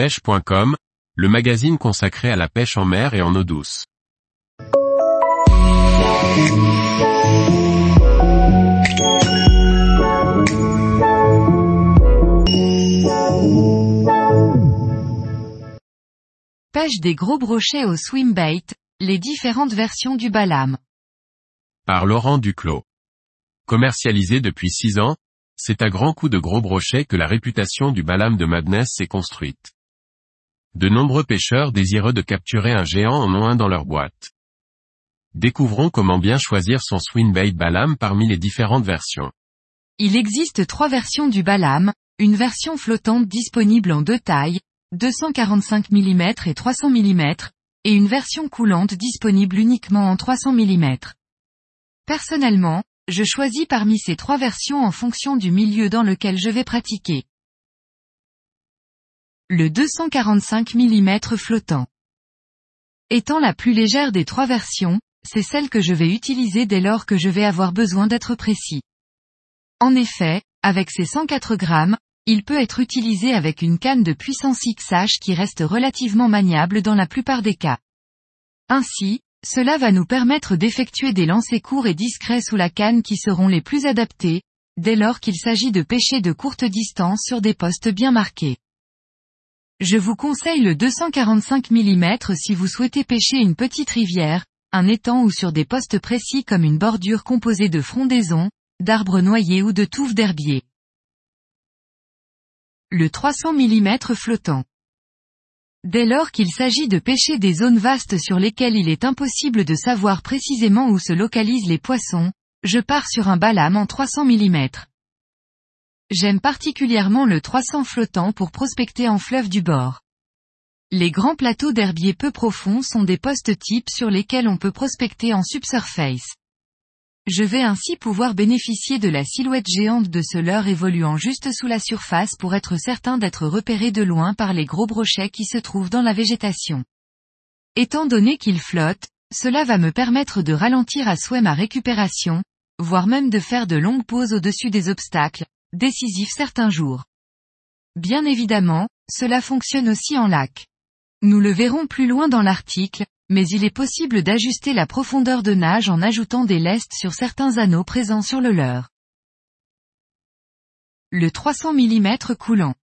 pêche.com, le magazine consacré à la pêche en mer et en eau douce. Pêche des gros brochets au swimbait, les différentes versions du balam. Par Laurent Duclos. Commercialisé depuis 6 ans, c'est à grands coups de gros brochets que la réputation du Balam de Madness s'est construite. De nombreux pêcheurs désireux de capturer un géant en ont un dans leur boîte. Découvrons comment bien choisir son swinbait Balam parmi les différentes versions. Il existe trois versions du balam, une version flottante disponible en deux tailles, 245 mm et 300 mm, et une version coulante disponible uniquement en 300 mm. Personnellement, je choisis parmi ces trois versions en fonction du milieu dans lequel je vais pratiquer. Le 245 mm flottant. Étant la plus légère des trois versions, c'est celle que je vais utiliser dès lors que je vais avoir besoin d'être précis. En effet, avec ses 104 grammes, il peut être utilisé avec une canne de puissance XH qui reste relativement maniable dans la plupart des cas. Ainsi, cela va nous permettre d'effectuer des lancers courts et discrets sous la canne qui seront les plus adaptés, dès lors qu'il s'agit de pêcher de courtes distances sur des postes bien marqués. Je vous conseille le 245 mm si vous souhaitez pêcher une petite rivière, un étang ou sur des postes précis comme une bordure composée de frondaisons, d'arbres noyés ou de touffes d'herbier. Le 300 mm flottant. Dès lors qu'il s'agit de pêcher des zones vastes sur lesquelles il est impossible de savoir précisément où se localisent les poissons, je pars sur un balam en 300 mm. J'aime particulièrement le 300 flottant pour prospecter en fleuve du bord. Les grands plateaux d'herbier peu profonds sont des postes types sur lesquels on peut prospecter en subsurface. Je vais ainsi pouvoir bénéficier de la silhouette géante de ce leurre évoluant juste sous la surface pour être certain d'être repéré de loin par les gros brochets qui se trouvent dans la végétation. Étant donné qu'il flotte, cela va me permettre de ralentir à souhait ma récupération, voire même de faire de longues pauses au-dessus des obstacles, décisifs certains jours. Bien évidemment, cela fonctionne aussi en lac. Nous le verrons plus loin dans l'article, mais il est possible d'ajuster la profondeur de nage en ajoutant des lestes sur certains anneaux présents sur le leurre. Le 300 mm coulant.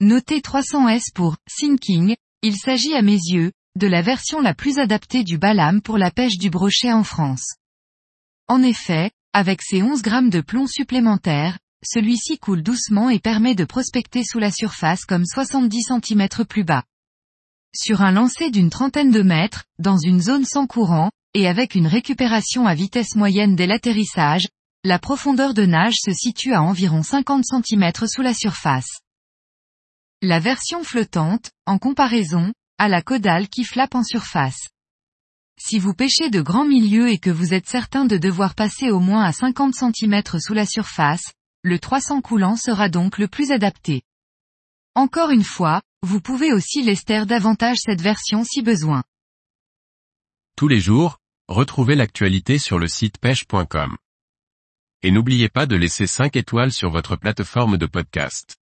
Notez 300S pour sinking, il s'agit à mes yeux, de la version la plus adaptée du balam pour la pêche du brochet en France. En effet, avec ses 11 grammes de plomb supplémentaires, celui-ci coule doucement et permet de prospecter sous la surface comme 70 cm plus bas. Sur un lancer d'une trentaine de mètres, dans une zone sans courant, et avec une récupération à vitesse moyenne dès l'atterrissage, la profondeur de nage se situe à environ 50 cm sous la surface. La version flottante, en comparaison, a la caudale qui flappe en surface. Si vous pêchez de grands milieux et que vous êtes certain de devoir passer au moins à 50 cm sous la surface, le 300 coulant sera donc le plus adapté. Encore une fois, vous pouvez aussi lester davantage cette version si besoin. Tous les jours, retrouvez l'actualité sur le site pêche.com. Et n'oubliez pas de laisser 5 étoiles sur votre plateforme de podcast.